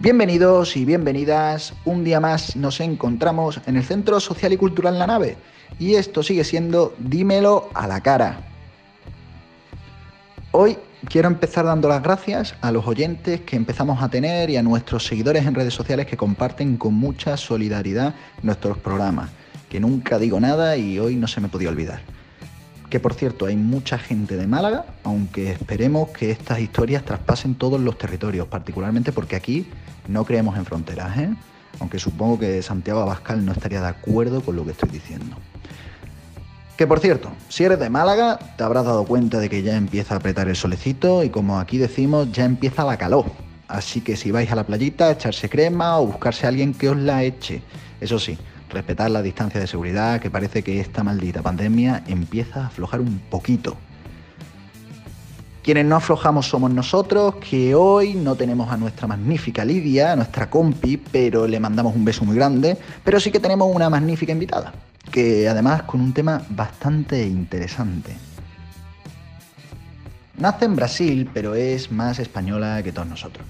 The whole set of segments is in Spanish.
Bienvenidos y bienvenidas. Un día más nos encontramos en el Centro Social y Cultural La Nave. Y esto sigue siendo Dímelo a la cara. Hoy quiero empezar dando las gracias a los oyentes que empezamos a tener y a nuestros seguidores en redes sociales que comparten con mucha solidaridad nuestros programas. Que nunca digo nada y hoy no se me podía olvidar. Que por cierto, hay mucha gente de Málaga, aunque esperemos que estas historias traspasen todos los territorios, particularmente porque aquí no creemos en fronteras, ¿eh? aunque supongo que Santiago Abascal no estaría de acuerdo con lo que estoy diciendo. Que por cierto, si eres de Málaga, te habrás dado cuenta de que ya empieza a apretar el solecito y como aquí decimos, ya empieza la calor. Así que si vais a la playita, echarse crema o buscarse a alguien que os la eche. Eso sí, respetar la distancia de seguridad, que parece que esta maldita pandemia empieza a aflojar un poquito. Quienes no aflojamos somos nosotros, que hoy no tenemos a nuestra magnífica Lidia, a nuestra compi, pero le mandamos un beso muy grande, pero sí que tenemos una magnífica invitada, que además con un tema bastante interesante. Nace en Brasil, pero es más española que todos nosotros.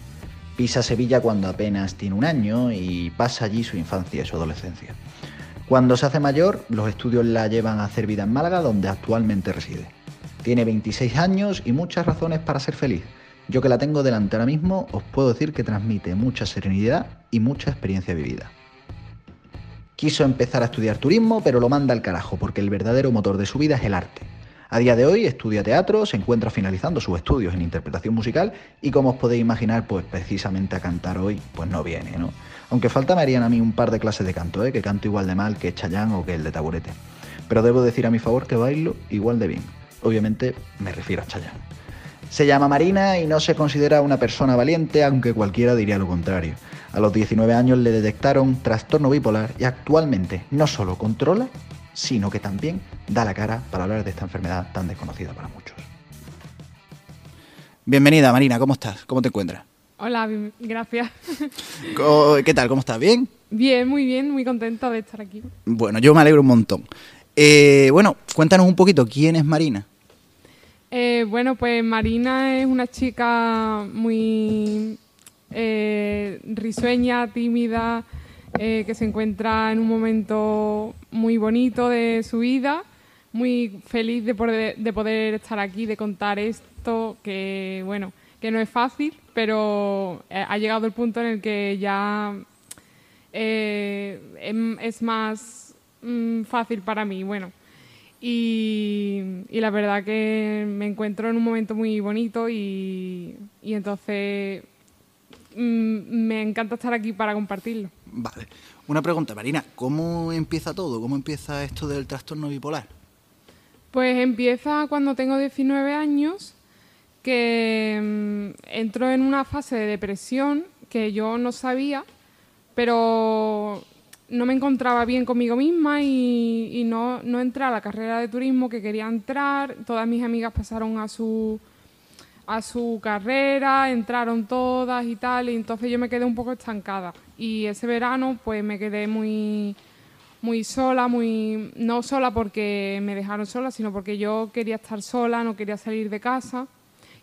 Pisa Sevilla cuando apenas tiene un año y pasa allí su infancia y su adolescencia. Cuando se hace mayor, los estudios la llevan a hacer vida en Málaga, donde actualmente reside. Tiene 26 años y muchas razones para ser feliz. Yo que la tengo delante ahora mismo, os puedo decir que transmite mucha serenidad y mucha experiencia vivida. Quiso empezar a estudiar turismo, pero lo manda al carajo, porque el verdadero motor de su vida es el arte. A día de hoy estudia teatro, se encuentra finalizando sus estudios en interpretación musical y como os podéis imaginar, pues precisamente a cantar hoy, pues no viene, ¿no? Aunque falta me harían a mí un par de clases de canto, ¿eh? que canto igual de mal que Chayán o que el de Taburete. Pero debo decir a mi favor que bailo igual de bien. Obviamente me refiero a Chayán. Se llama Marina y no se considera una persona valiente, aunque cualquiera diría lo contrario. A los 19 años le detectaron trastorno bipolar y actualmente no solo controla, sino que también da la cara para hablar de esta enfermedad tan desconocida para muchos. Bienvenida Marina, ¿cómo estás? ¿Cómo te encuentras? Hola, gracias. ¿Qué tal? ¿Cómo estás? ¿Bien? Bien, muy bien, muy contenta de estar aquí. Bueno, yo me alegro un montón. Eh, bueno, cuéntanos un poquito, ¿quién es Marina? Eh, bueno, pues Marina es una chica muy eh, risueña, tímida, que se encuentra en un momento muy bonito de su vida, muy feliz de poder, de poder estar aquí, de contar esto, que bueno, que no es fácil, pero eh, ha llegado el punto en el que ya eh, em, es más mm, fácil para mí, bueno. Y, la verdad que me encuentro en un momento muy bonito y, y entonces mm, me encanta estar aquí para compartirlo. Vale. Una pregunta, Marina, ¿cómo empieza todo? ¿Cómo empieza esto del trastorno bipolar? Pues empieza cuando tengo 19 años que mm, entró en una fase de depresión que yo no sabía, pero no me encontraba bien conmigo misma y, no, no, entré a la carrera de turismo que quería entrar. Todas mis amigas pasaron a su, a su carrera, entraron todas y tal, y entonces yo me quedé un poco estancada. Y ese verano pues me quedé muy, muy sola, muy no sola porque me dejaron sola, sino porque yo quería estar sola, no quería salir de casa.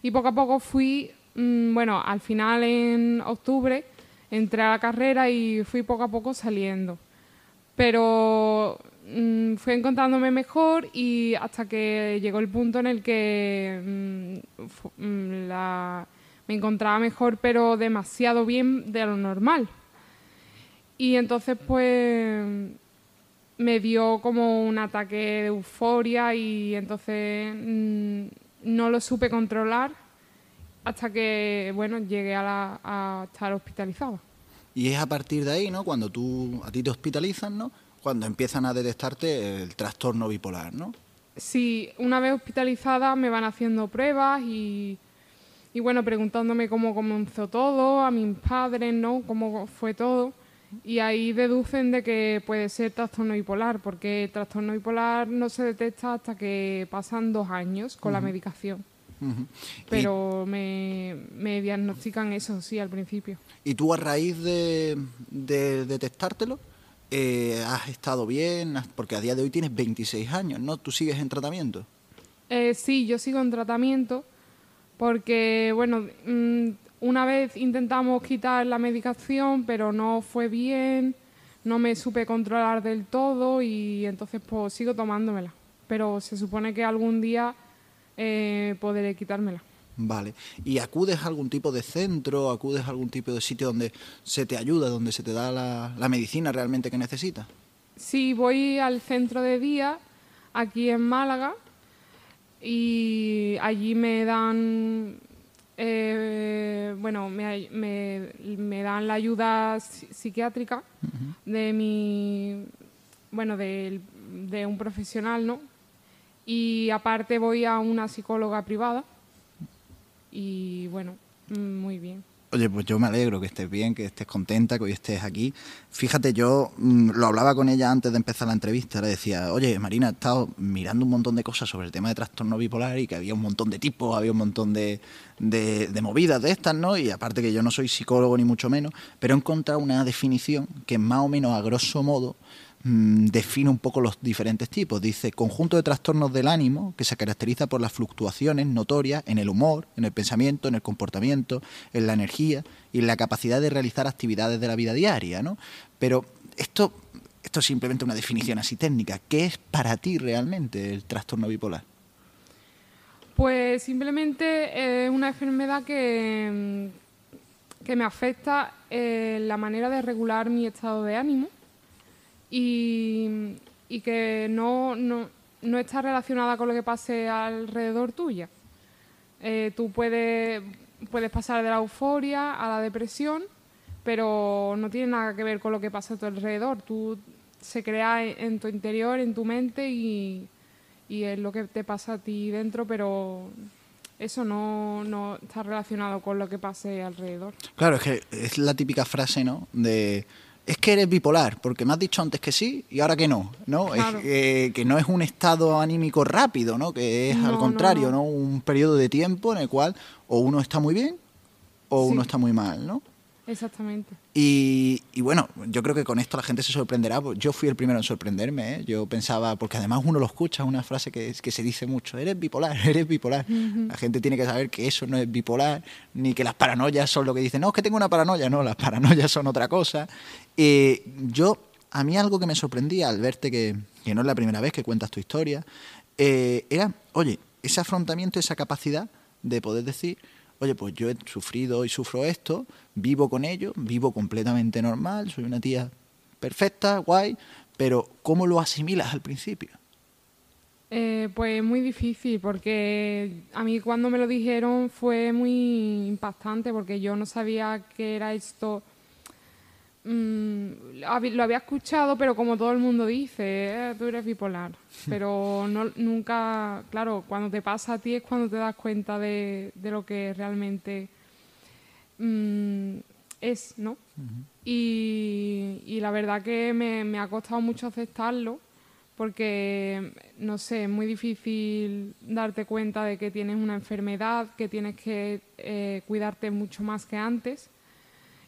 Y poco a poco fui, mm, bueno, al final en octubre entré a la carrera y fui poco a poco saliendo. Pero mm, fui encontrándome mejor y hasta que llegó el punto en el que mm, me encontraba mejor, pero demasiado bien de lo normal. Y entonces pues me dio como un ataque de euforia y entonces no lo supe controlar hasta que, bueno, llegué a, estar hospitalizada. Y es a partir de ahí, ¿no? Cuando tú, a ti te hospitalizan, ¿no? Cuando empiezan a detectarte el trastorno bipolar, ¿no? Sí, una vez hospitalizada me van haciendo pruebas y, y bueno, preguntándome cómo comenzó todo, a mis padres, ¿no? Cómo fue todo. Y ahí deducen de que puede ser trastorno bipolar, porque el trastorno bipolar no se detecta hasta que pasan dos años con la medicación. Pero me, diagnostican eso, sí, al principio. ¿Y tú a raíz de, detectártelo, eh, has estado bien? Porque a día de hoy tienes 26 años, ¿no? ¿Tú sigues en tratamiento? Eh, sí, yo sigo en tratamiento porque, bueno, mm, una vez intentamos quitar la medicación, pero no fue bien, no me supe controlar del todo y entonces pues sigo tomándomela. Pero se supone que algún día eh, podré quitármela. Vale. ¿Y acudes a algún tipo de centro, acudes a algún tipo de sitio donde se te ayuda, donde se te da la, medicina realmente que necesitas? Sí, voy al centro de día aquí en Málaga y allí me dan eh, bueno me, me, dan la ayuda psiquiátrica de mi bueno de, de un profesional no y aparte voy a una psicóloga privada y bueno, muy bien. Oye, pues yo me alegro que estés bien, que estés contenta, que hoy estés aquí. Fíjate, yo mm, lo hablaba con ella antes de empezar la entrevista, le decía, oye, Marina, he estado mirando un montón de cosas sobre el tema de trastorno bipolar y que había un montón de tipos, había un montón de, de, de movidas de estas, ¿no? Y aparte que yo no soy psicólogo ni mucho menos, pero he encontrado una definición que más o menos a grosso modo Mm, define un poco los diferentes tipos. Dice, conjunto de trastornos del ánimo que se caracteriza por las fluctuaciones notorias en el humor, en el pensamiento, en el comportamiento, en la energía y en la capacidad de realizar actividades de la vida diaria, ¿no? Pero esto, esto es simplemente una definición así técnica. ¿Qué es para ti realmente el trastorno bipolar? Pues simplemente es una enfermedad que, que me afecta en la manera de regular mi estado de ánimo y, que no, no, está relacionada con lo que pase alrededor tuya. Eh, tú puedes, puedes pasar de la euforia a la depresión, pero no tiene nada que ver con lo que pasa a tu alrededor. Tú se crea en, tu interior, en tu mente y, y, es lo que te pasa a ti dentro, pero eso no, no está relacionado con lo que pase alrededor. Claro, es que es la típica frase, ¿no? De es que eres bipolar, porque me has dicho antes que sí y ahora que no, ¿no? Es, que no es un estado anímico rápido, ¿no? Que es al contrario, no, Un periodo de tiempo en el cual o uno está muy bien o uno está muy mal, ¿no? Exactamente. Y, bueno, yo creo que con esto la gente se sorprenderá. Yo fui el primero en sorprenderme. ¿eh? Yo pensaba, porque además uno lo escucha, una frase que, que se dice mucho, eres bipolar, eres bipolar. La gente tiene que saber que eso no es bipolar, ni que las paranoias son lo que dicen, no, es que tengo una paranoia, no, las paranoias son otra cosa. Y yo, a mí algo que me sorprendía al verte que, que no es la primera vez que cuentas tu historia, eh, era, oye, ese afrontamiento, esa capacidad de poder decir, oye, pues yo he sufrido y sufro esto, vivo con ello, vivo completamente normal, soy una tía perfecta, guay, pero ¿cómo lo asimilas al principio? Eh, pues muy difícil, porque a mí cuando me lo dijeron fue muy impactante, porque yo no sabía que era esto Mm, lo había escuchado, pero como todo el mundo dice, eh, tú eres bipolar. Pero no, nunca, claro, cuando te pasa a ti es cuando te das cuenta de, lo que realmente mm, es, ¿no? y, la verdad que me, ha costado mucho aceptarlo, porque, no sé, es muy difícil darte cuenta de que tienes una enfermedad, que tienes que eh, cuidarte mucho más que antes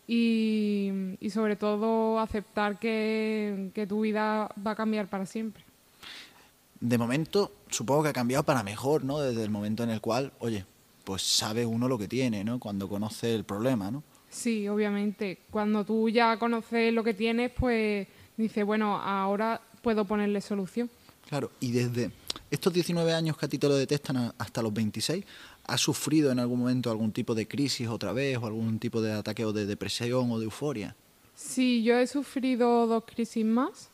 y, sobre todo aceptar que, tu vida va a cambiar para siempre. De momento, supongo que ha cambiado para mejor, ¿no? Desde el momento en el cual, oye, pues sabe uno lo que tiene, ¿no? Cuando conoce el problema, ¿no? Sí, obviamente. Cuando tú ya conoces lo que tienes, pues dices, bueno, ahora puedo ponerle solución. Claro, y desde estos 19 años que a ti te lo detestan hasta los 26, ¿Has sufrido en algún momento algún tipo de crisis otra vez o algún tipo de ataque o de depresión o de euforia? Sí, yo he sufrido dos crisis más.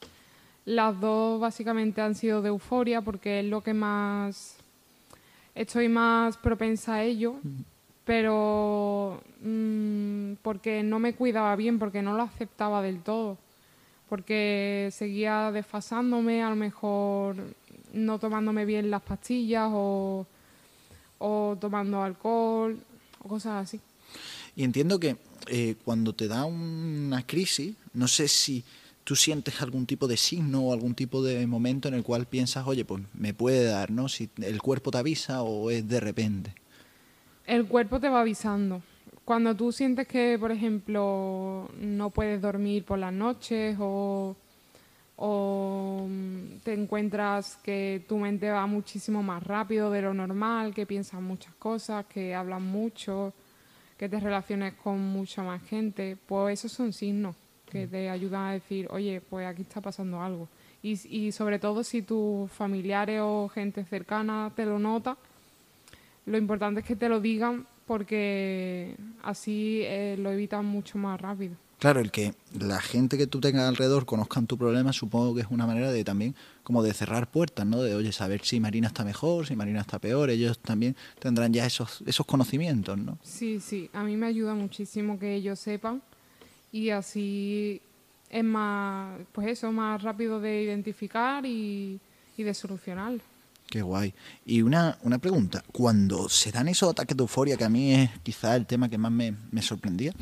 Las dos básicamente han sido de euforia porque es lo que más estoy más propensa a ello, pero mm, porque no me cuidaba bien, porque no lo aceptaba del todo, porque seguía desfasándome, a lo mejor no tomándome bien las pastillas o o tomando alcohol o cosas así. Y entiendo que eh, cuando te da una crisis, no sé si tú sientes algún tipo de signo o algún tipo de momento en el cual piensas, oye, pues me puede dar, ¿no? Si el cuerpo te avisa o es de repente. El cuerpo te va avisando. Cuando tú sientes que, por ejemplo, no puedes dormir por las noches o o mm, te encuentras que tu mente va muchísimo más rápido de lo normal, que piensas muchas cosas, que hablas mucho, que te relaciones con mucha más gente, pues esos son signos que te ayudan a decir, oye, pues aquí está pasando algo. Y, y sobre todo si tus familiares o gente cercana te lo nota, lo importante es que te lo digan porque así eh, lo evitan mucho más rápido. Claro, el que la gente que tú tengas alrededor conozcan tu problema, supongo que es una manera de también como de cerrar puertas, ¿no? De, oye, saber si Marina está mejor, si Marina está peor, ellos también tendrán ya esos, esos conocimientos, ¿no? Sí, sí, a mí me ayuda muchísimo que ellos sepan y así es más, pues eso, más rápido de identificar y, y de solucionar. Qué guay. Y una, una pregunta, cuando se dan esos ataques de euforia, que a mí es quizás el tema que más me, me sorprendía,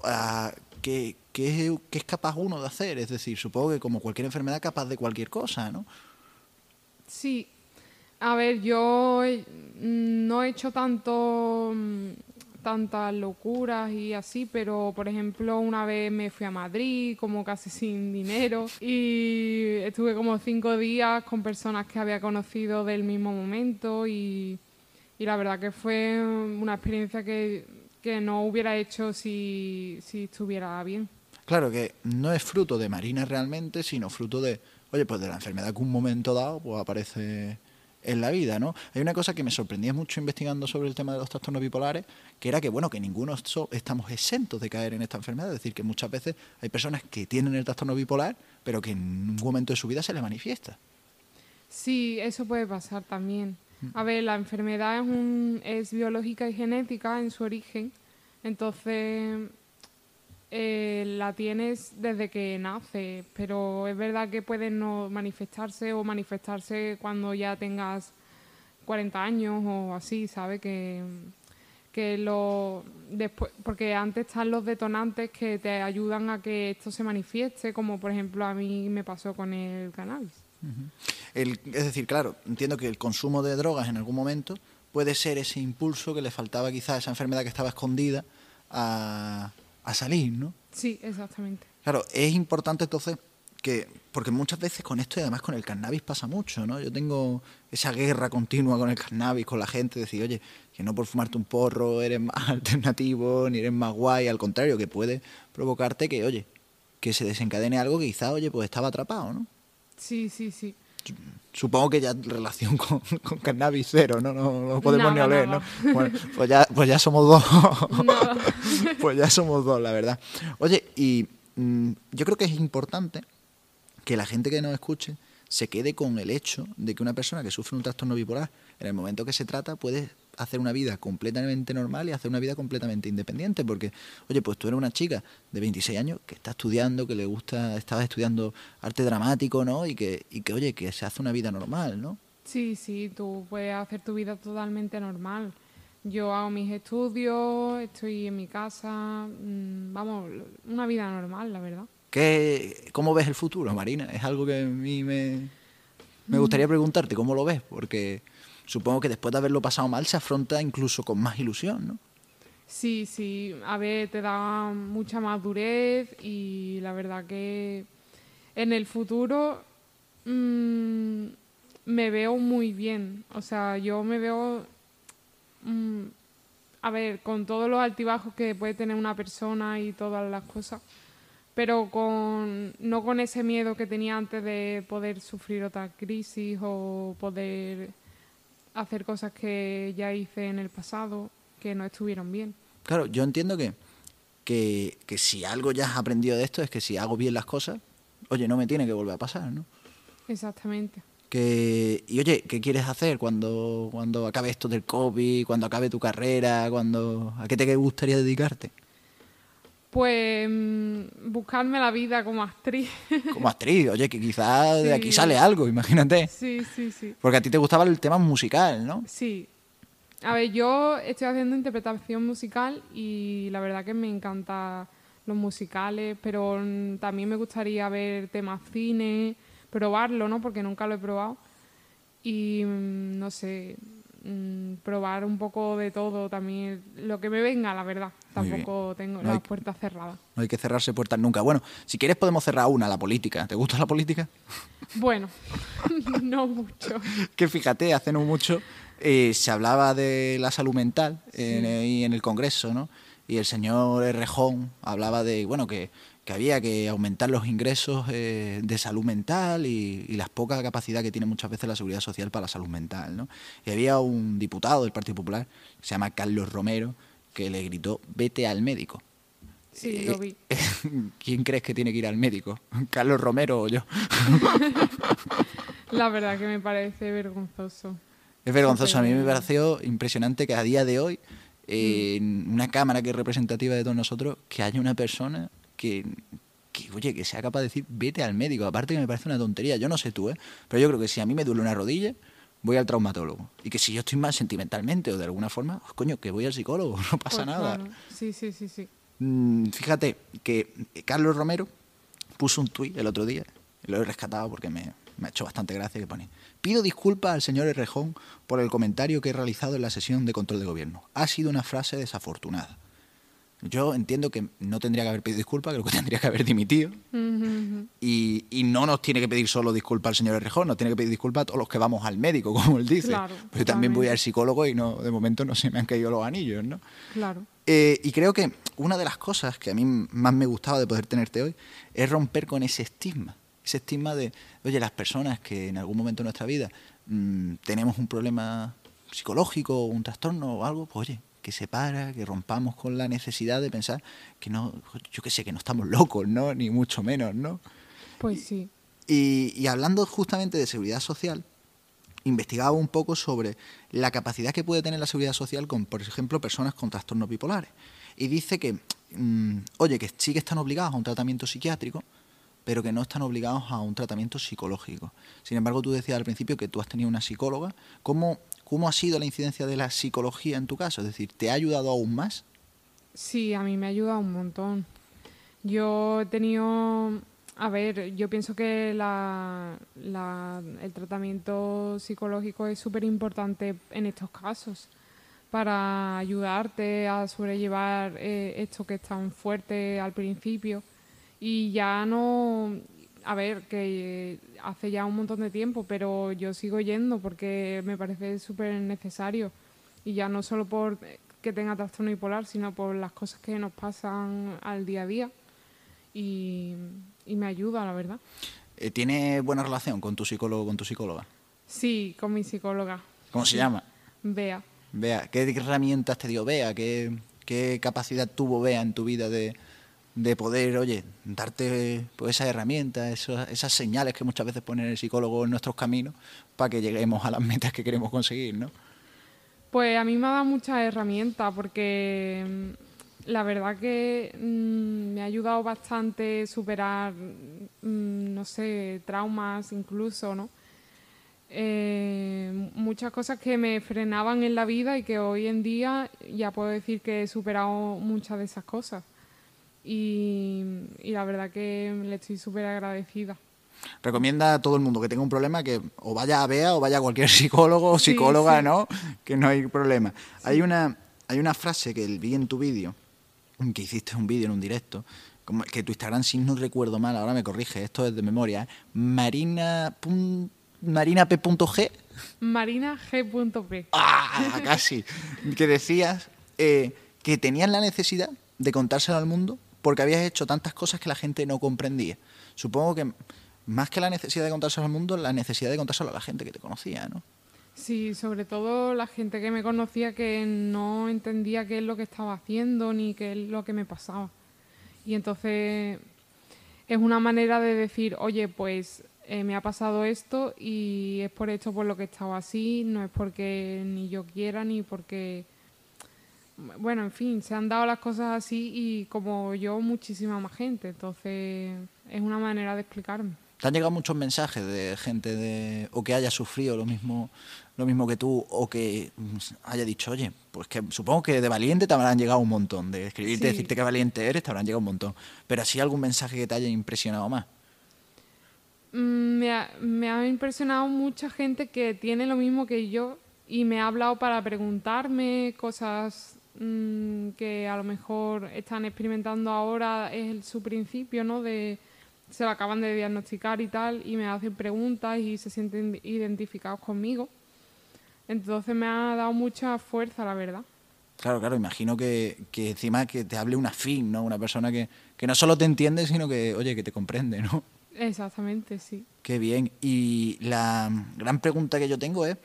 uh, ¿qué, qué, qué es capaz uno de hacer? Es decir, supongo que como cualquier enfermedad capaz de cualquier cosa, ¿no? Sí. A ver, yo no he hecho tanto tantas locuras y así, pero por ejemplo una vez me fui a Madrid como casi sin dinero y estuve como cinco días con personas que había conocido del mismo momento y la verdad que fue una experiencia que, que no hubiera hecho si, si estuviera bien. Claro que no es fruto de Marina realmente, sino fruto de, oye, pues de la enfermedad que un momento dado pues aparece en la vida, ¿no? Hay una cosa que me sorprendía mucho investigando sobre el tema de los trastornos bipolares, que era que, bueno, que ninguno estamos exentos de caer en esta enfermedad. Es decir, que muchas veces hay personas que tienen el trastorno bipolar, pero que en un momento de su vida se le manifiesta. Sí, eso puede pasar también. A ver, la enfermedad es, un, es biológica y genética en su origen, entonces eh, la tienes desde que nace, pero es verdad que puede no manifestarse o manifestarse cuando ya tengas 40 años o así, ¿sabes? Que, que lo después porque antes están los detonantes que te ayudan a que esto se manifieste, como por ejemplo a mí me pasó con el cannabis. El, es decir, claro, entiendo que el consumo de drogas en algún momento puede ser ese impulso que le faltaba quizás a esa enfermedad que estaba escondida a a salir, ¿no? Sí, exactamente. Claro, es importante entonces que, porque muchas veces con esto y además con el cannabis pasa mucho, ¿no? Yo tengo esa guerra continua con el cannabis, con la gente, decir, oye, que no por fumarte un porro eres más alternativo, ni eres más guay, al contrario, que puede provocarte que, oye, que se desencadene algo que quizá, oye, pues estaba atrapado, ¿no? Sí, sí, sí. Supongo que ya relación con, cannabis cero, ¿no? No, no podemos ni oler, ¿no? pues, ya, pues ya somos dos. pues ya somos dos, la verdad. Oye, y mm, yo creo que es importante que la gente que nos escuche se quede con el hecho de que una persona que sufre un trastorno bipolar, en el momento que se trata, puede hacer una vida completamente normal y hacer una vida completamente independiente, porque, oye, pues tú eres una chica de 26 años que está estudiando, que le gusta, estabas estudiando arte dramático, ¿no? Y que, y que, oye, que se hace una vida normal, ¿no? Sí, sí, tú puedes hacer tu vida totalmente normal. Yo hago mis estudios, estoy en mi casa, mm, vamos, una vida normal, la verdad. ¿Qué, ¿Cómo ves el futuro, Marina? Es algo que a mí me, me gustaría mm. preguntarte, ¿cómo lo ves? Porque supongo que después de haberlo pasado mal se afronta incluso con más ilusión, ¿no? Sí, sí, a ver, te da mucha madurez y la verdad que en el futuro mm, me veo muy bien. O sea, yo me veo, mm, a ver, con todos los altibajos que puede tener una persona y todas las cosas, pero con, no con ese miedo que tenía antes de poder sufrir otra crisis o poder hacer cosas que ya hice en el pasado que no estuvieron bien. Claro, yo entiendo que, que, si algo ya has aprendido de esto es que si hago bien las cosas, oye, no me tiene que volver a pasar, ¿no? Exactamente. Que, y oye, ¿qué quieres hacer cuando, cuando acabe esto del COVID, cuando acabe tu carrera, cuando a qué te gustaría dedicarte? Pues mm, buscarme la vida como actriz. Como actriz, oye, que quizás de aquí sale algo, imagínate. Sí, sí, sí. Porque a ti te gustaba el tema musical, ¿no? Sí. A ver, yo estoy haciendo interpretación musical y la verdad que me encanta los musicales, pero también me gustaría ver temas cine, probarlo, ¿no? Porque nunca lo he probado. Y mm, no sé, Mm, probar un poco de todo también, lo que me venga, la verdad. Tampoco tengo las puertas cerradas. No hay que cerrarse puertas nunca. Bueno, si quieres podemos cerrar una, la política. ¿Te gusta la política? Bueno, no mucho. que fíjate, hace no mucho eh, se hablaba de la salud mental en, en el Congreso, ¿no? y el señor Rejón hablaba de, bueno, que, había que aumentar los ingresos eh, de salud mental y, y, la poca capacidad que tiene muchas veces la seguridad social para la salud mental, ¿no? Y había un diputado del Partido Popular, se llama Carlos Romero, que le gritó, vete al médico. Sí, lo vi. ¿Quién crees que tiene que ir al médico? ¿Carlos Romero o yo? La verdad que me parece vergonzoso. Es vergonzoso. A mí me pareció impresionante que a día de hoy, en una cámara que es representativa de todos nosotros, que haya una persona que, que, oye, que sea capaz de decir, vete al médico. Aparte que me parece una tontería. Yo no sé tú, ¿eh? Pero yo creo que si a mí me duele una rodilla, voy al traumatólogo. Y que si yo estoy mal sentimentalmente o de alguna forma, pues, coño, que voy al psicólogo, no pasa pues nada. Sí, sí, sí, sí. Mm, fíjate que Carlos Romero puso un tuit el otro día, lo he rescatado porque me, me ha hecho bastante gracia que pone. Pido disculpas al señor Errejón por el comentario que he realizado en la sesión de control de gobierno. Ha sido una frase desafortunada. Yo entiendo que no tendría que haber pedido disculpas, creo que tendría que haber dimitido. y, y, no nos tiene que pedir solo disculpas al señor Errejón, nos tiene que pedir disculpas a todos los que vamos al médico, como él dice. Pero yo también voy al psicólogo y no, de momento no se me han caído los anillos, ¿no? Claro. Eh, y creo que una de las cosas que a mí más me gustaba de poder tenerte hoy es romper con ese estigma ese estigma de, oye, las personas que en algún momento de nuestra vida mm, tenemos un problema psicológico o un trastorno o algo, pues oye, que se para, que rompamos con la necesidad de pensar que no, yo qué sé, que no estamos locos, ¿no? Ni mucho menos, ¿no? Pues sí. Y, y hablando justamente de seguridad social, investigaba un poco sobre la capacidad que puede tener la seguridad social con, por ejemplo, personas con trastornos bipolares. Y dice que, mm, oye, que sí que están obligados a un tratamiento psiquiátrico, pero que no están obligados a un tratamiento psicológico. Sin embargo, tú decías al principio que tú has tenido una psicóloga. ¿Cómo, cómo ha sido la incidencia de la psicología en tu caso? Es decir, ¿te ha ayudado aún más? Sí, a mí me ha ayudado un montón. Yo he tenido, a ver, yo pienso que la, el tratamiento psicológico es súper importante en estos casos para ayudarte a sobrellevar eh, esto que es tan fuerte al principio y ya no, a ver, que hace ya un montón de tiempo, pero yo sigo yendo porque me parece súper necesario. Y ya no solo por que tenga trastorno bipolar, sino por las cosas que nos pasan al día a día. Y, me ayuda, la verdad. Eh, ¿Tiene buena relación con tu psicólogo con tu psicóloga? Sí, con mi psicóloga. ¿Cómo se llama? Bea. Bea. ¿Qué herramientas te dio Bea? ¿Qué, qué capacidad tuvo Bea en tu vida de, de poder, oye, darte pues, esas herramientas, esas, esas señales que muchas veces pone el psicólogo en nuestros caminos para que lleguemos a las metas que queremos conseguir, ¿no? Pues a mí me ha dado muchas herramientas porque mm, la verdad que mm, me ha ayudado bastante superar, mm, no sé, traumas incluso, ¿no? Eh, muchas cosas que me frenaban en la vida y que hoy en día ya puedo decir que he superado muchas de esas cosas y, la verdad que le estoy súper agradecida. Recomienda a todo el mundo que tenga un problema que o vaya a VEA o vaya a cualquier psicólogo o psicóloga, ¿no? Que no hay problema. Hay, una, hay una frase que vi en tu vídeo, que hiciste un vídeo en un directo, como que tu Instagram, si no recuerdo mal, ahora me corrige, esto es de memoria, ¿eh? marina, marinap.g. Marinag.p. ¡Ah! Casi. que decías eh, que tenías la necesidad de contárselo al mundo porque habías hecho tantas cosas que la gente no comprendía. Supongo que más que la necesidad de contárselo al mundo, la necesidad de contárselo a la gente que te conocía, ¿no? Sí, sobre todo la gente que me conocía que no entendía qué es lo que estaba haciendo ni qué es lo que me pasaba. Y entonces es una manera de decir, oye, pues eh, me ha pasado esto y es por esto por lo que estaba así, no es porque ni yo quiera ni porque bueno, en fin, se han dado las cosas así y como yo, muchísima más gente. Entonces, es una manera de explicarme. ¿Te han llegado muchos mensajes de gente de, o que haya sufrido lo mismo, lo mismo que tú, o que haya dicho, oye, pues que supongo que de valiente te habrán llegado un montón, de escribirte, decirte que valiente eres, te habrán llegado un montón. Pero así algún mensaje que te haya impresionado más. Mm, me ha, me ha impresionado mucha gente que tiene lo mismo que yo y me ha hablado para preguntarme cosas Mm, que a lo mejor están experimentando ahora es su principio, ¿no? De se lo acaban de diagnosticar y tal, y me hacen preguntas y se sienten identificados conmigo. Entonces me ha dado mucha fuerza, la verdad. Claro, claro, imagino que, que encima que te hable una fin, ¿no? Una persona que, que no solo te entiende, sino que, oye, que te comprende, ¿no? Exactamente, sí. Qué bien. Y la gran pregunta que yo tengo es,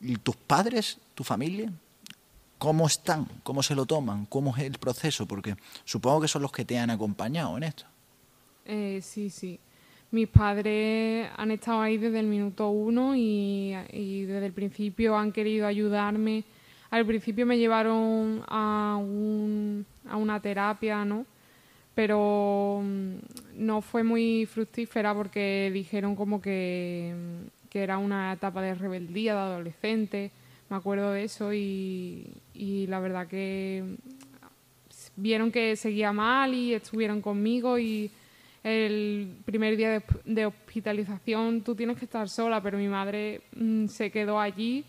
¿y ¿tus padres, tu familia, cómo están? ¿Cómo se lo toman? ¿Cómo es el proceso? Porque supongo que son los que te han acompañado en esto. Eh, sí, sí. Mis padres han estado ahí desde el minuto uno y, desde el principio han querido ayudarme. Al principio me llevaron a, un, a una terapia, ¿no? pero mm, no fue muy fructífera porque dijeron como que, que, era una etapa de rebeldía de adolescente, me acuerdo de eso y, y la verdad que mm, vieron que seguía mal y estuvieron conmigo y el primer día de, de, hospitalización tú tienes que estar sola, pero mi madre se quedó allí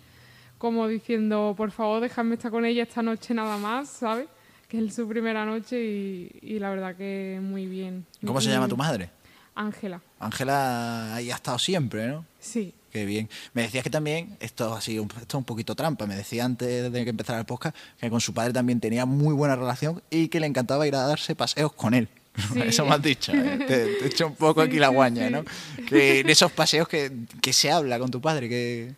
como diciendo, por favor, déjame estar con ella esta noche nada más, ¿sabes? que es su primera noche y, la verdad que muy bien. ¿Cómo se llama tu madre? Ángela. Ángela ahí ha estado siempre, ¿no? Sí. Qué bien. Me decías que también, esto así, esto es un poquito trampa, me decía antes de que empezara el podcast que con su padre también tenía muy buena relación y que le encantaba ir a darse paseos con él. Eso me has dicho, ¿eh? te, he hecho un poco aquí la guaña, ¿no? Que en esos paseos que, que se habla con tu padre, que...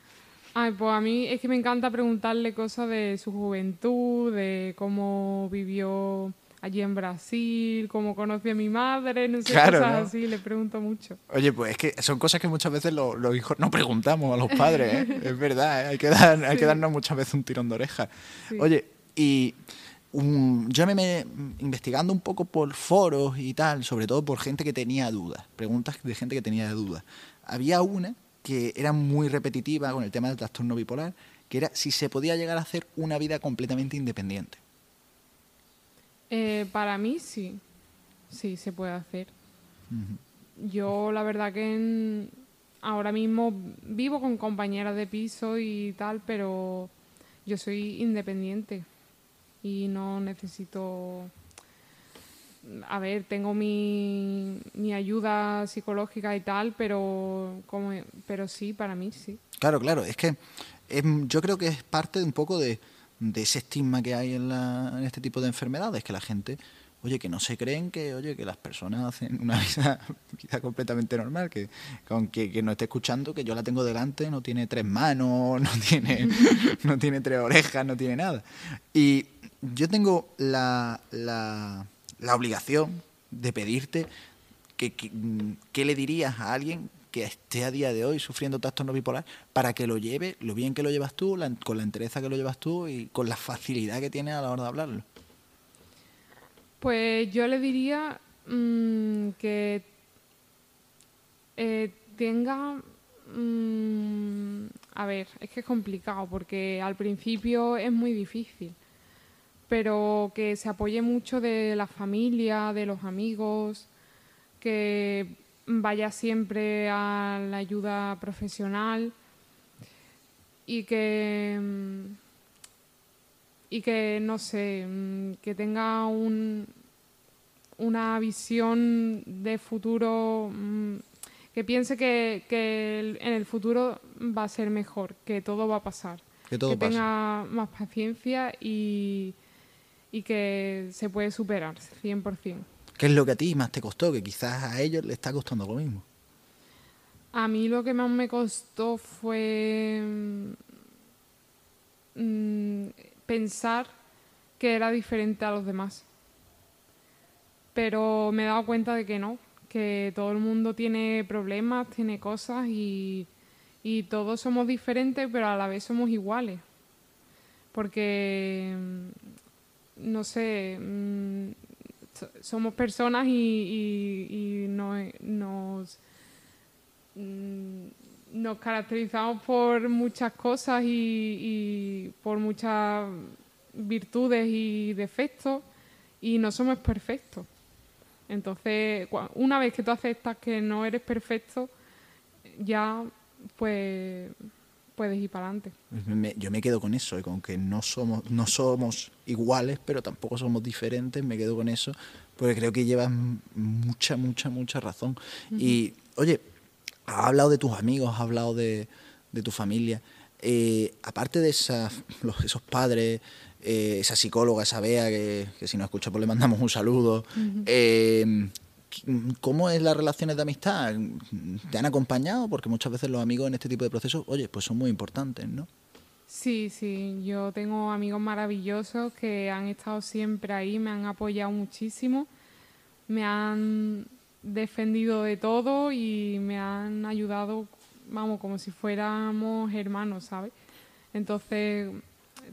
Ay, pues a mí es que me encanta preguntarle cosas de su juventud, de cómo vivió allí en Brasil, cómo conoció a mi madre, no sé, cosas así, le pregunto mucho. Oye, pues es que son cosas que muchas veces los, hijos no preguntamos a los padres, ¿eh? es verdad, ¿eh? hay, que dar, hay que darnos muchas veces un tirón de oreja. Oye, y yo me, investigando un poco por foros y tal, sobre todo por gente que tenía dudas, preguntas de gente que tenía dudas. Había una que era muy repetitiva con el tema del trastorno bipolar, que era si se podía llegar a hacer una vida completamente independiente. Eh, para mí sí, sí se puede hacer. Yo la verdad que ahora mismo vivo con compañeras de piso y tal, pero yo soy independiente y no necesito a ver, tengo mi, mi, ayuda psicológica y tal, pero, como, pero sí, para mí sí. Claro, claro, es que yo creo que es parte de un poco de, de ese estigma que hay en, la, en, este tipo de enfermedades, que la gente, oye, que no se creen que, oye, que las personas hacen una vida, vida completamente normal, que, con que, que, no esté escuchando que yo la tengo delante, no tiene tres manos, no tiene, no tiene tres orejas, no tiene nada. Y yo tengo la, la la obligación de pedirte que, que, le dirías a alguien que esté a día de hoy sufriendo trastorno bipolar para que lo lleve, lo bien que lo llevas tú, con la entereza que lo llevas tú y con la facilidad que tiene a la hora de hablarlo. Pues yo le diría mmm, que eh, tenga... Mmm, a ver, es que es complicado porque al principio es muy difícil pero que se apoye mucho de la familia, de los amigos, que vaya siempre a la ayuda profesional y que y que no sé que tenga un, una visión de futuro mm, que piense que, que, en el futuro va a ser mejor que todo va a pasar que, todo que tenga más paciencia y y que se puede superar 100%. ¿Qué es lo que a ti más te costó? Que quizás a ellos les está costando lo mismo. A mí lo que más me costó fue mm, pensar que era diferente a los demás. Pero me he dado cuenta de que no, que todo el mundo tiene problemas, tiene cosas y, todos somos diferentes, pero a la vez somos iguales. Porque no sé, mm, somos personas y, nos, mm, nos caracterizamos por muchas cosas y, por muchas virtudes y defectos y no somos perfectos. Entonces, una vez que tú aceptas que no eres perfecto, ya pues puedes ir para adelante. yo me quedo con eso, y con que no somos, no somos iguales, pero tampoco somos diferentes, me quedo con eso, porque creo que llevas mucha, mucha, mucha razón. Y, oye, has hablado de tus amigos, has hablado de, tu familia. Eh, aparte de esas, los, esos padres eh, esa psicóloga, esa Bea, que, si nos escucha pues le mandamos un saludo. Eh, ¿Cómo es las relaciones de amistad? ¿Te han acompañado? Porque muchas veces los amigos en este tipo de procesos, oye, pues son muy importantes, ¿no? Sí, sí, yo tengo amigos maravillosos que han estado siempre ahí, me han apoyado muchísimo, me han defendido de todo y me han ayudado, vamos, como si fuéramos hermanos, ¿sabes? Entonces,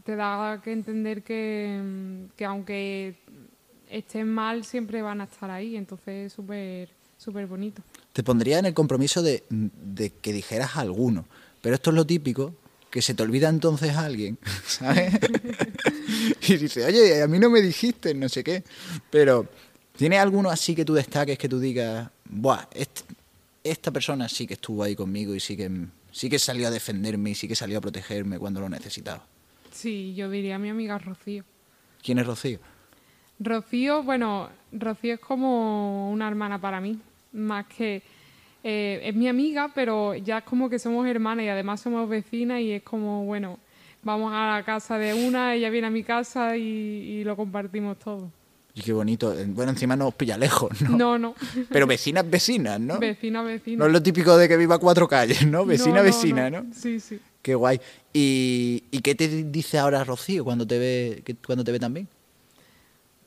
te da que entender que, que aunque estén mal, siempre van a estar ahí. Entonces es súper súper bonito. Te pondría en el compromiso de, que dijeras alguno, pero esto es lo típico, que se te olvida entonces alguien, ¿sabes? y dice, oye, a mí no me dijiste, no sé qué. Pero, ¿tiene alguno así que tú destaques, que tú digas, buah, esta persona sí que estuvo ahí conmigo y sí que, sí que salió a defenderme y sí que salió a protegerme cuando lo necesitaba? Sí, yo diría a mi amiga Rocío. ¿Quién es Rocío? Rocío, bueno, Rocío es como una hermana para mí, más que eh, es mi amiga, pero ya es como que somos hermanas y además somos vecinas y es como, bueno, vamos a la casa de una, ella viene a mi casa y, lo compartimos todo. Y qué bonito. Bueno, encima no os pilla lejos, ¿no? No, no. Pero vecinas, vecinas, ¿no? Vecina, vecina. No es lo típico de que viva cuatro calles, ¿no? Vecina, vecina, ¿no? Sí, sí. Qué guay. ¿Y, ¿Y, qué te dice ahora Rocío cuando te ve, cuando te ve también?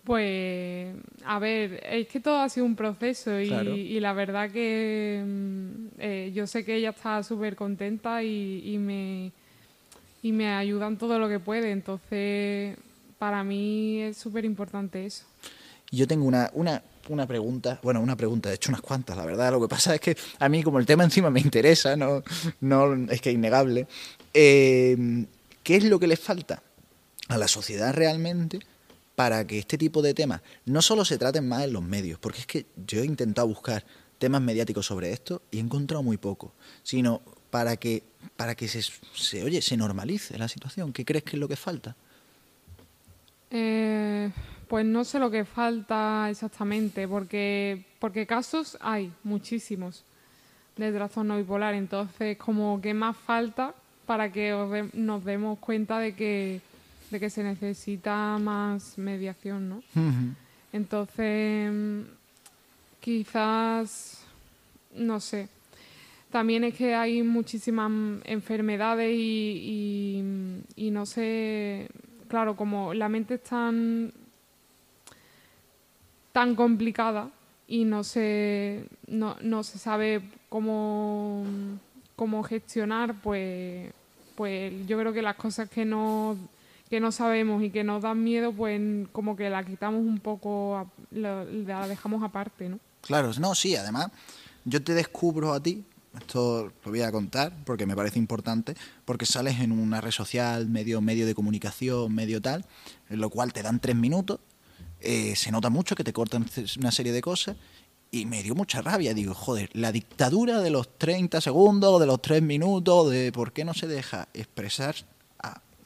Pues, a ver, es que todo ha sido un proceso y, la verdad que mm, eh, yo sé que ella está súper contenta y, me, y me ayudan todo lo que puede, entonces para mí es súper importante eso. Yo tengo una, una, una pregunta, bueno, una pregunta, de hecho unas cuantas, la verdad. Lo que pasa es que a mí como el tema encima me interesa, no, no es que es innegable. Eh, ¿Qué es lo que le falta a la sociedad realmente para que este tipo de temas no solo se traten más en los medios, porque es que yo he intentado buscar temas mediáticos sobre esto y he encontrado muy poco, sino para que, para que se, oye, se normalice la situación. ¿Qué crees que es lo que falta? Eh, pues no sé lo que falta exactamente, porque, porque casos hay muchísimos de trastorno bipolar, entonces como que más falta para que nos demos cuenta de que de que se necesita más mediación, ¿no? Entonces, quizás, no sé, también es que hay muchísimas enfermedades y, y, no sé, claro, como la mente es tan, tan complicada y no se, no, no se sabe cómo, cómo gestionar, pues, pues yo creo que las cosas que no que no sabemos y que nos dan miedo, pues como que la quitamos un poco, la, dejamos aparte, ¿no? Claro, no, sí, además yo te descubro a ti, esto lo voy a contar porque me parece importante, porque sales en una red social, medio, medio de comunicación, medio tal, en lo cual te dan tres minutos, eh, se nota mucho que te cortan una serie de cosas y me dio mucha rabia. Digo, joder, la dictadura de los 30 segundos, de los tres minutos, de por qué no se deja expresar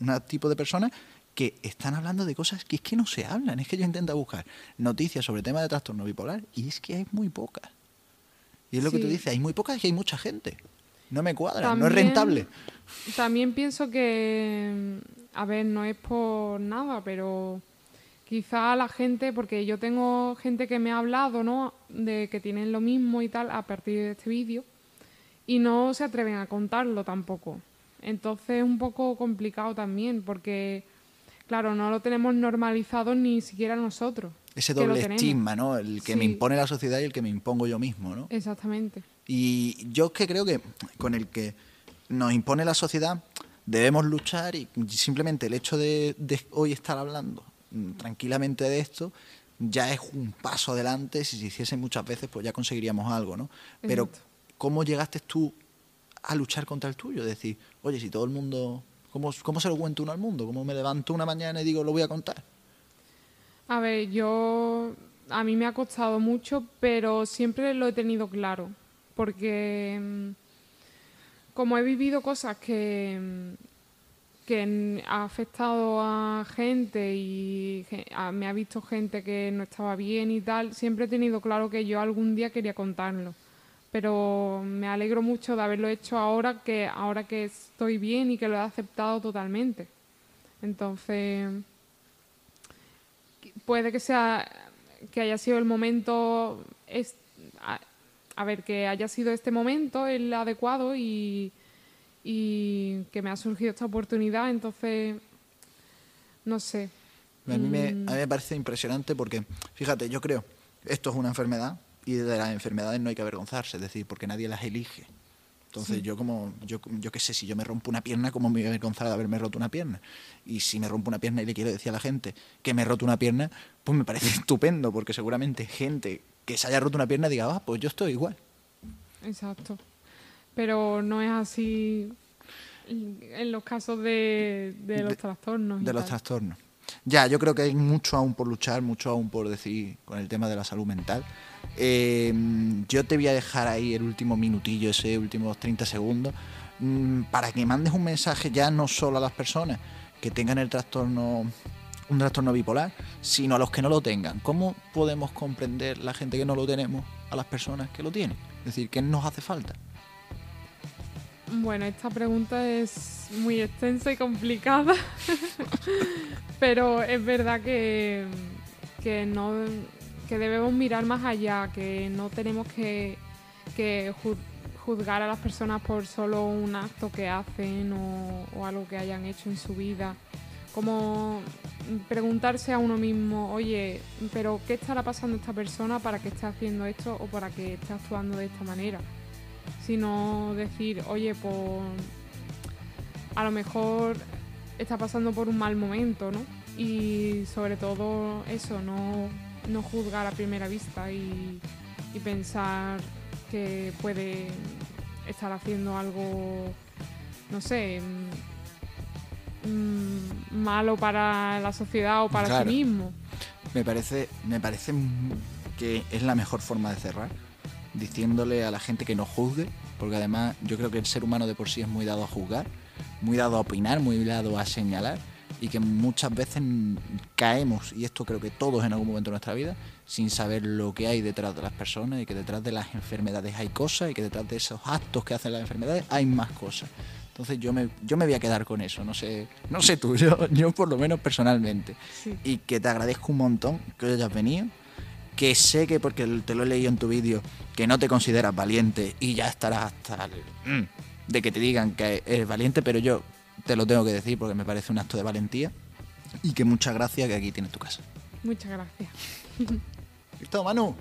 un tipo de personas que están hablando de cosas que es que no se hablan. Es que yo intento buscar noticias sobre temas de trastorno bipolar y es que hay muy pocas. Y es lo que tú dices, hay muy pocas y hay mucha gente. No me cuadra, no es rentable. También pienso que, a ver, no es por nada, pero quizá la gente, porque yo tengo gente que me ha hablado, ¿no? De que tienen lo mismo y tal a partir de este vídeo y no se atreven a contarlo tampoco. Entonces es un poco complicado también porque, claro, no lo tenemos normalizado ni siquiera nosotros. Ese doble estigma, ¿no? El que me impone la sociedad y el que me impongo yo mismo, ¿no? Exactamente. Y yo es que creo que con el que nos impone la sociedad debemos luchar y simplemente el hecho de, hoy estar hablando tranquilamente de esto ya es un paso adelante. Si se hiciese muchas veces, pues ya conseguiríamos algo, ¿no? Pero, ¿cómo llegaste tú a luchar contra el tuyo. Decir, oye, si todo el mundo. ¿Cómo, cómo se lo cuento uno al mundo? ¿Cómo me levanto una mañana y digo, lo voy a contar? A ver, yo. A mí me ha costado mucho, pero siempre lo he tenido claro. Porque. Mm, como he vivido cosas que. Mm, que ha afectado a gente y me ha visto gente que no estaba bien y tal, siempre he tenido claro que yo algún día quería contarlo pero me alegro mucho de haberlo hecho ahora que ahora que estoy bien y que lo he aceptado totalmente. Entonces, puede que sea que haya sido el momento, a, ver, que haya sido este momento el adecuado y, y que me ha surgido esta oportunidad, entonces, no sé. A mí, me, mm. a mí me parece impresionante porque, fíjate, yo creo, esto es una enfermedad y de las enfermedades no hay que avergonzarse, es decir, porque nadie las elige. Entonces yo como, yo, yo qué sé, si yo me rompo una pierna, ¿cómo me voy a avergonzar de haberme roto una pierna? Y si me rompo una pierna y le quiero decir a la gente que me he roto una pierna, pues me parece estupendo, porque seguramente gente que se haya roto una pierna diga, ah, pues yo estoy igual. Exacto. Pero no es así en los casos de, los trastornos. De los trastornos. Ya, yo creo que hay mucho aún por luchar, mucho aún por decir con el tema de la salud mental. Em, yo te voy a dejar ahí el último minutillo, ese últimos 30 segundos, mm, para que mandes un mensaje ya no solo a las personas que tengan el trastorno, un trastorno bipolar, sino a los que no lo tengan. ¿Cómo podemos comprender la gente que no lo tenemos a las personas que lo tienen? Es decir, ¿qué nos hace falta? Bueno, esta pregunta es muy extensa y complicada, pero es verdad que, que no que debemos mirar más allá, que no tenemos que, juzgar a las personas por solo un acto que hacen o, algo que hayan hecho en su vida. Como preguntarse a uno mismo, oye, pero ¿qué estará pasando esta persona para que esté haciendo esto o para que esté actuando de esta manera? Sino decir, oye, pues a lo mejor está pasando por un mal momento, ¿no? Y sobre todo eso, no no juzgar a primera vista y, pensar que puede estar haciendo algo, no sé, mm, mm, malo para la sociedad o para sí mismo. Me parece, me parece que es la mejor forma de cerrar, diciéndole a la gente que no juzgue, porque además yo creo que el ser humano de por sí es muy dado a juzgar, muy dado a opinar, muy dado a señalar y que muchas veces caemos, y esto creo que todos en algún momento de nuestra vida, sin saber lo que hay detrás de las personas y que detrás de las enfermedades hay cosas y que detrás de esos actos que hacen las enfermedades hay más cosas. Entonces yo me, yo me voy a quedar con eso, no sé, no sé tú, yo, yo por lo menos personalmente. Y que te agradezco un montón que hayas venido, que sé que porque te lo he leído en tu vídeo, que no te consideras valiente y ya estarás hasta el, mm, de que te digan que eres valiente, pero yo te lo tengo que decir porque me parece un acto de valentía y que muchas gracias que aquí tienes tu casa. Muchas gracias. Listo, Manu.